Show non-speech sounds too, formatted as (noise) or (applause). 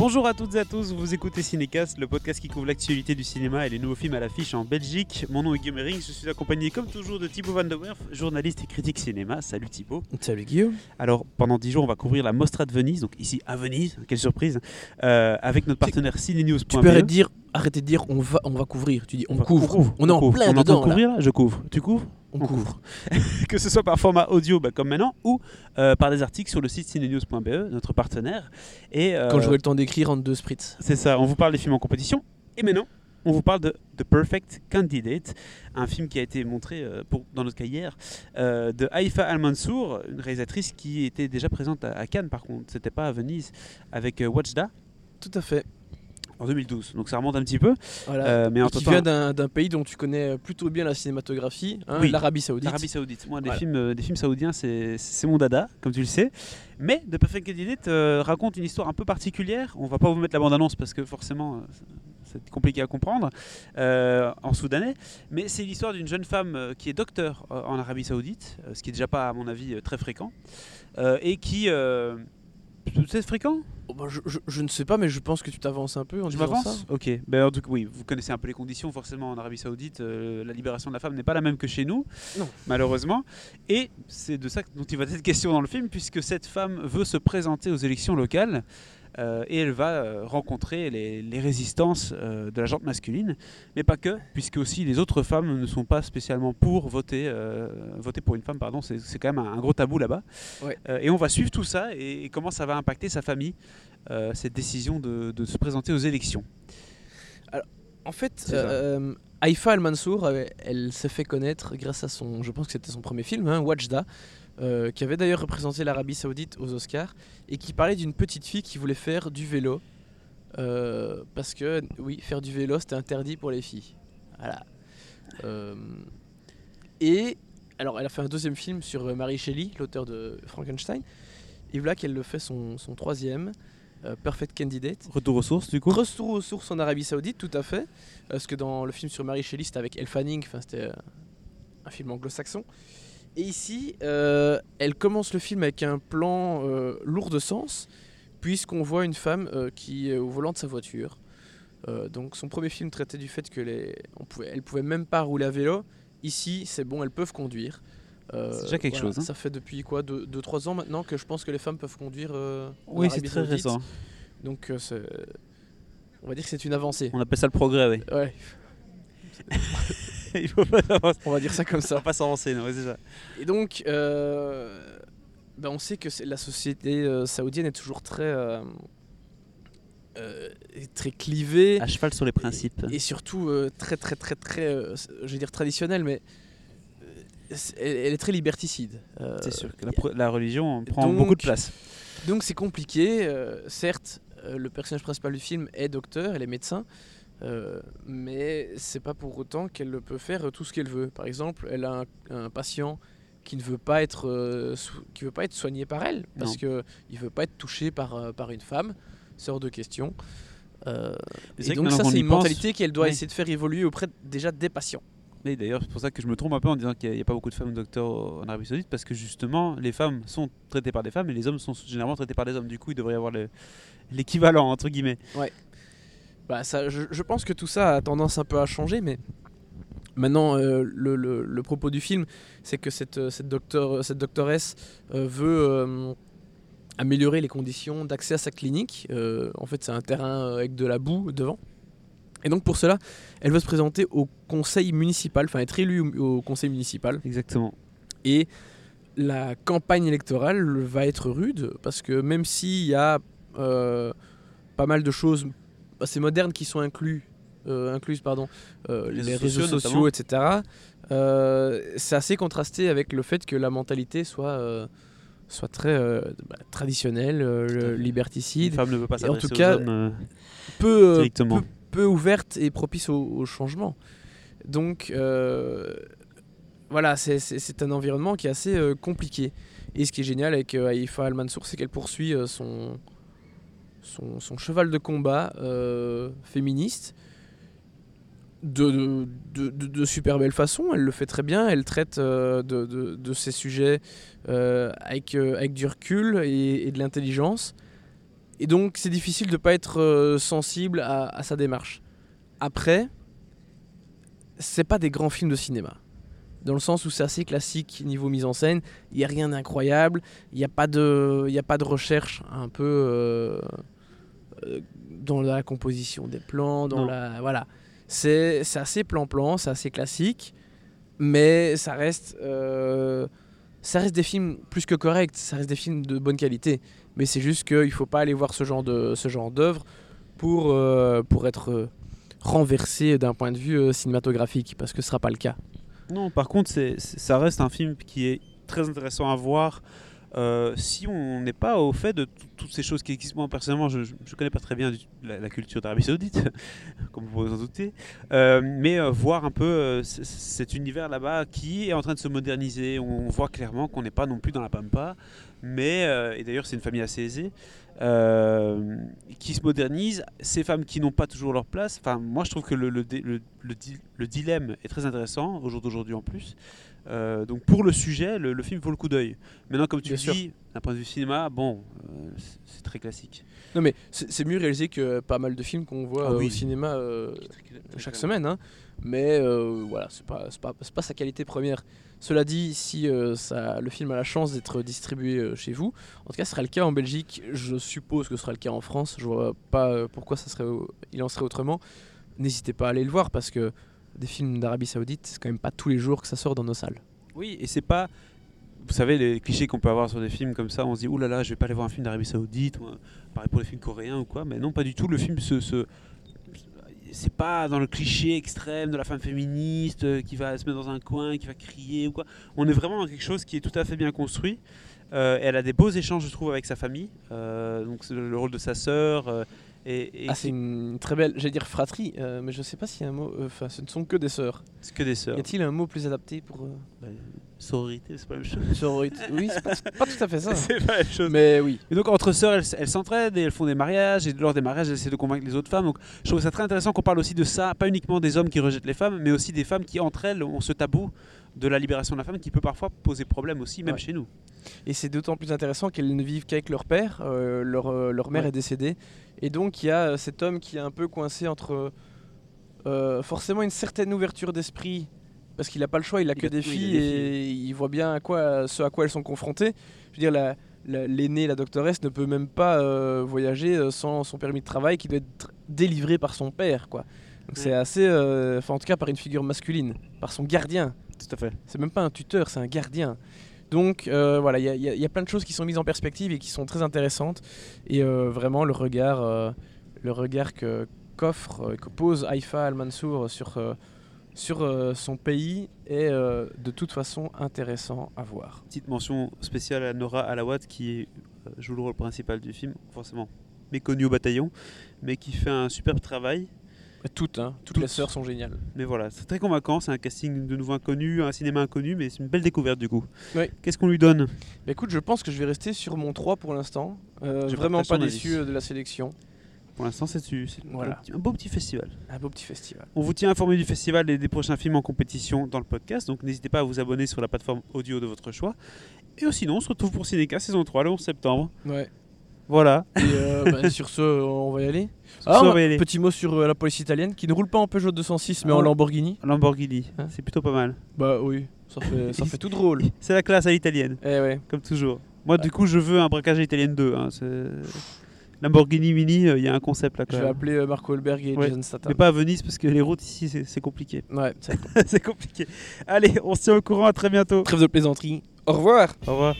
Bonjour à toutes et à tous, vous écoutez Cinécast, le podcast qui couvre l'actualité du cinéma et les nouveaux films à l'affiche en Belgique. Mon nom est Guillaume Herring, je suis accompagné comme toujours de Thibaut Van der Werf, journaliste et critique cinéma. Salut Thibaut. Salut Guillaume. Alors pendant 10 jours on va couvrir la Mostra de Venise, donc ici à Venise, quelle surprise, euh, avec notre partenaire cinenews.be. Tu peux arrêter de dire, arrêter de dire on va, on va couvrir, tu dis on, couvre. On est en plein on dedans. entend couvrir là? Je couvre. Tu couvres? On, couvre. (laughs) que ce soit par format audio bah, comme maintenant ou euh, par des articles sur le site cinenews.be, notre partenaire. Et, euh, Quand j'aurai le temps d'écrire en deux spritz. C'est ça, on vous parle des films en compétition. Et maintenant, on vous parle de The Perfect Candidate, un film qui a été montré, euh, pour, dans notre cas hier, euh, de Haïfa Al-Mansour, une réalisatrice qui était déjà présente à, à Cannes par contre, c'était pas à Venise, avec euh, Watchda Tout à fait. En 2012. Donc ça remonte un petit peu. Voilà. Euh, mais en qui temps- vient d'un pays dont tu connais plutôt bien la cinématographie, hein, Oui. l'Arabie Saoudite. L'Arabie Saoudite. Moi, des, films, euh, des films saoudiens, c'est mon dada, comme tu le sais. Mais The Perfect Candidate euh, raconte une histoire un peu particulière. On va pas vous mettre la bande-annonce parce que forcément, euh, c'est compliqué à comprendre euh, en soudanais. Mais c'est l'histoire d'une jeune femme euh, qui est docteur euh, en Arabie Saoudite, euh, ce qui est déjà pas, à mon avis, euh, très fréquent. euh, et qui. Euh, c'est fréquent Oh, bah, je, je- je ne sais pas, mais je pense que tu t'avances un peu en Je disant ça. Ok. Ben, en tout cas, oui, vous connaissez un peu les conditions. Forcément, en Arabie Saoudite, euh, la libération de la femme n'est pas la même que chez nous, Non. malheureusement. Et c'est de ça dont il va être question dans le film, puisque cette femme veut se présenter aux élections locales. Euh, et elle va euh, rencontrer les, les résistances euh, de la gente masculine, mais pas que, puisque aussi les autres femmes ne sont pas spécialement pour voter, euh, voter pour une femme, pardon, c'est quand même un, un gros tabou là-bas. Ouais. Et on va suivre tout ça et, et comment ça va impacter sa famille, cette décision de, de se présenter aux élections. En fait, Haïfa Al-Mansour, elle s'est fait connaître grâce à son, je pense que c'était son premier film, hein, Wajda, euh, qui avait d'ailleurs représenté l'Arabie Saoudite aux Oscars, et qui parlait d'une petite fille qui voulait faire du vélo. euh, parce que, oui, faire du vélo, c'était interdit pour les filles. Voilà. Euh, et, alors, elle a fait un deuxième film sur Mary Shelley, l'auteur de Frankenstein, et voilà qu'elle le fait son, son troisième, euh, Perfect Candidate. Retour aux sources, du coup Retour aux sources en Arabie Saoudite, tout à fait. Parce que dans le film sur Mary Shelley, c'était avec Elle Fanning, enfin, c'était un film anglo-saxon. Et ici, euh, elle commence le film avec un plan euh, lourd de sens, puisqu'on voit une femme euh, qui est au volant de sa voiture. Donc son premier film traitait du fait que les, on pouvait, elle pouvait même pas rouler à vélo. Ici, c'est bon, elles peuvent conduire. C'est déjà quelque chose, hein. Ça fait depuis quoi 2-3 ans maintenant que je pense que les femmes peuvent conduire. Oui, c'est très Saoudite. récent. Donc, euh, c'est- on va dire que c'est une avancée. On appelle ça le progrès, oui. Ouais, (laughs) (laughs) Il faut pas s'avancer. on va dire ça comme Ça va ça. pas s'avancer, non, c'est ça. Et donc, euh, ben, on sait que la société euh, saoudienne est toujours très, euh, euh, très clivée À cheval sur les principes. et surtout euh, très, très, très, très, euh, je vais dire traditionnelle, mais euh, elle, elle est très liberticide. Euh, c'est sûr que la, la religion prend donc- beaucoup de place. Donc c'est compliqué. euh, certes, euh, le personnage principal du film est docteur, elle est médecin, euh, mais c'est pas pour autant qu'elle peut faire tout ce qu'elle veut. Par exemple, elle a un, un patient qui ne veut pas être, euh, qui veut pas être soigné par elle parce Non. que il veut pas être touché par euh, par une femme. C'est hors de question. Euh, et donc ça c'est une pense- mentalité qu'elle doit essayer de faire évoluer auprès déjà des patients. Et d'ailleurs, c'est pour ça que je me trompe un peu en disant qu'il n'y a, pas beaucoup de femmes docteurs en Arabie Saoudite, parce que justement, les femmes sont traitées par des femmes et les hommes sont généralement traités par des hommes. Du coup, il devrait y avoir le- l'équivalent, entre guillemets. Bah, ça, je, je pense que tout ça a tendance un peu à changer, mais maintenant, euh, le, le- le propos du film, c'est que cette, euh, cette, docteur, cette doctoresse euh, veut euh, améliorer les conditions d'accès à sa clinique. Euh, en fait, c'est un terrain avec de la boue devant. Et donc, pour cela, elle veut se présenter au conseil municipal, enfin être élue au, au conseil municipal. Exactement. Et la campagne électorale va être rude parce que même s'il y a euh, pas mal de choses assez modernes qui sont inclus, euh, incluses, pardon, euh, Les les réseaux sociaux, sociaux, etc., euh, c'est assez contrasté avec le fait que la mentalité soit, soit très euh, bah, traditionnelle, euh, liberticide, femme ne veut pas Et en tout aux cas, hommes euh, peu, directement. peu, peu ouverte et propice au, au changement. Donc voilà, c'est- un environnement qui est assez compliqué. Et ce qui est génial avec Haïfa Al-Mansour, c'est qu'elle poursuit son, son, cheval de combat euh, féministe de, super belle façon. Elle le fait très bien. Elle traite euh, de, ces sujets euh, avec, du recul et, de l'intelligence. Et donc, c'est difficile de pas être sensible à, sa démarche. Après, c'est pas des grands films de cinéma. Dans le sens où c'est assez classique niveau mise en scène, il n'y a rien d'incroyable, il n'y a, pas de- y a pas de recherche un peu dans la composition des plans, dans Non. la. Voilà. C'est assez plan-plan, c'est assez classique, mais ça reste. euh, ça reste des films plus que corrects, ça reste des films de bonne qualité. Mais c'est juste qu'il ne faut pas aller voir ce genre de ce genre d'œuvre pour, euh, pour être euh, renversé d'un point de vue euh, cinématographique, parce que ce ne sera pas le cas. Non, par contre, c'est- ça reste un film qui est très intéressant à voir. Euh, si on n'est pas au fait de tout- toutes ces choses qui existent, moi personnellement, je ne connais pas très bien la, culture d'Arabie Saoudite, (laughs) comme vous vous en douter, Euh, mais euh, voir un peu euh, cet univers là-bas qui est en train de se moderniser. On voit clairement qu'on n'est pas non plus dans la pampa, mais et d'ailleurs c'est une famille assez aisée qui se modernise. Ces femmes qui n'ont pas toujours leur place. Enfin, moi je trouve que le dilemme est très intéressant au jour d'aujourd'hui en plus. Euh, donc pour le sujet, le, le film vaut le coup d'œil. Maintenant, comme tu Bien sûr. dis, d'un point de vue cinéma, bon, euh, c'est- très classique. Non mais c'est mieux réalisé que pas mal de films qu'on voit Ah euh, oui. au cinéma euh, chaque semaine. hein. Mais voilà, c'est pas, pas, pas sa qualité première. Cela dit, si ça, le film a la chance d'être distribué chez vous, en tout cas ce sera le cas en Belgique, je suppose que ce sera le cas en France, je vois pas pourquoi ça serait, il en serait autrement. N'hésitez pas à aller le voir parce que des films d'Arabie Saoudite, c'est quand même pas tous les jours que ça sort dans nos salles. Oui, et c'est pas. Vous savez, les clichés qu'on peut avoir sur des films comme ça, on se dit, oulala, là là, je vais pas aller voir un film d'Arabie Saoudite, ou pareil pour les films coréens ou quoi, mais non, pas du tout. Le film se. c'est pas dans le cliché extrême de la femme féministe euh, qui va se mettre dans un coin, qui va crier ou quoi. On est vraiment dans quelque chose qui est tout à fait bien construit. Euh, elle a des beaux échanges, je trouve, avec sa famille. Euh, donc, le, le rôle de sa sœur. Et, et Ah, c'est une très belle, j'allais dire fratrie, euh, mais je sais pas s'il y a un mot, euh, enfin ce ne sont que des sœurs. c'est que des sœurs. Y a-t-il un mot plus adapté pour... euh, Bah, sororité, c'est pas la même chose. Sororité. Oui, c'est pas, tout à fait ça. (laughs) c'est pas la même chose. Mais oui. Et donc entre sœurs, elles elles s'entraident et elles font des mariages. Et lors des mariages, elles essaient de convaincre les autres femmes. Donc je trouve ça très intéressant qu'on parle aussi de ça, pas uniquement des hommes qui rejettent les femmes, mais aussi des femmes qui entre elles ont ce tabou de la libération de la femme qui peut parfois poser problème aussi, même Ouais. chez nous. Et c'est d'autant plus intéressant qu'elles ne vivent qu'avec leur père. euh, leur, euh, leur mère Ouais. est décédée. Et donc il y a euh, cet homme qui est un peu coincé entre euh, forcément une certaine ouverture d'esprit. Parce qu'il n'a pas le choix, il a Il que a- des oui, filles et il voit bien à quoi, ce à quoi elles sont confrontées. Je veux dire, la- la- l'aînée, la doctoresse, ne peut même pas euh, voyager sans son permis de travail qui doit être délivré par son père. Quoi. Donc c'est assez. euh, Enfin, en tout cas, par une figure masculine, par son gardien. Tout à fait. C'est même pas un tuteur, c'est un gardien. Donc euh, voilà, il y, a- y y plein de choses qui sont mises en perspective et qui sont très intéressantes. Et euh, vraiment, le regard, euh, le regard que qu'offre, que pose Haïfa Al-Mansour sur, sur euh, son pays est euh, de toute façon intéressant à voir. Petite mention spéciale à Nora Alawat qui joue le rôle principal du film, forcément méconnue au bataillon, mais qui fait un superbe travail. Toutes, hein, toutes, Toutes. les sœurs sont géniales. Mais voilà, c'est très convaincant, c'est un casting de nouveau inconnu, un cinéma inconnu, mais c'est une belle découverte du coup. Oui. Qu'est-ce qu'on lui donne? Bah, écoute, je pense que je vais rester sur mon 3 pour l'instant. Euh, vraiment pas déçu de la sélection. Pour l'instant, c'est Voilà. un beau petit festival. Un beau petit festival. On vous tient informé du festival et des prochains films en compétition dans le podcast, donc n'hésitez pas à vous abonner sur la plateforme audio de votre choix. Et sinon, on se retrouve pour Cinéca saison 3 le 11 septembre. Ouais. Voilà. Et euh, bah, (laughs) sur ce, on va y aller. Ah, on va-. Petit mot sur euh, la police italienne qui ne roule pas en Peugeot 206 mais Ah en ouais. Lamborghini. Lamborghini, Hein c'est plutôt pas mal. Bah oui, ça fait, ça fait tout drôle. (laughs) C'est la classe à l'italienne, Eh ouais. comme toujours. Moi, du coup, je veux un braquage à l'italienne 2. hein, c'est- Lamborghini Mini, euh, il y a un concept là quand Je vais appeler euh, Marco Holberg et Ouais. Jason Statham. Mais pas à Venise parce que les routes ici, c'est compliqué. Ouais, c'est (laughs) c'est compliqué. Allez, on se tient au courant, à très bientôt. trêve de plaisanterie. Au revoir Au revoir.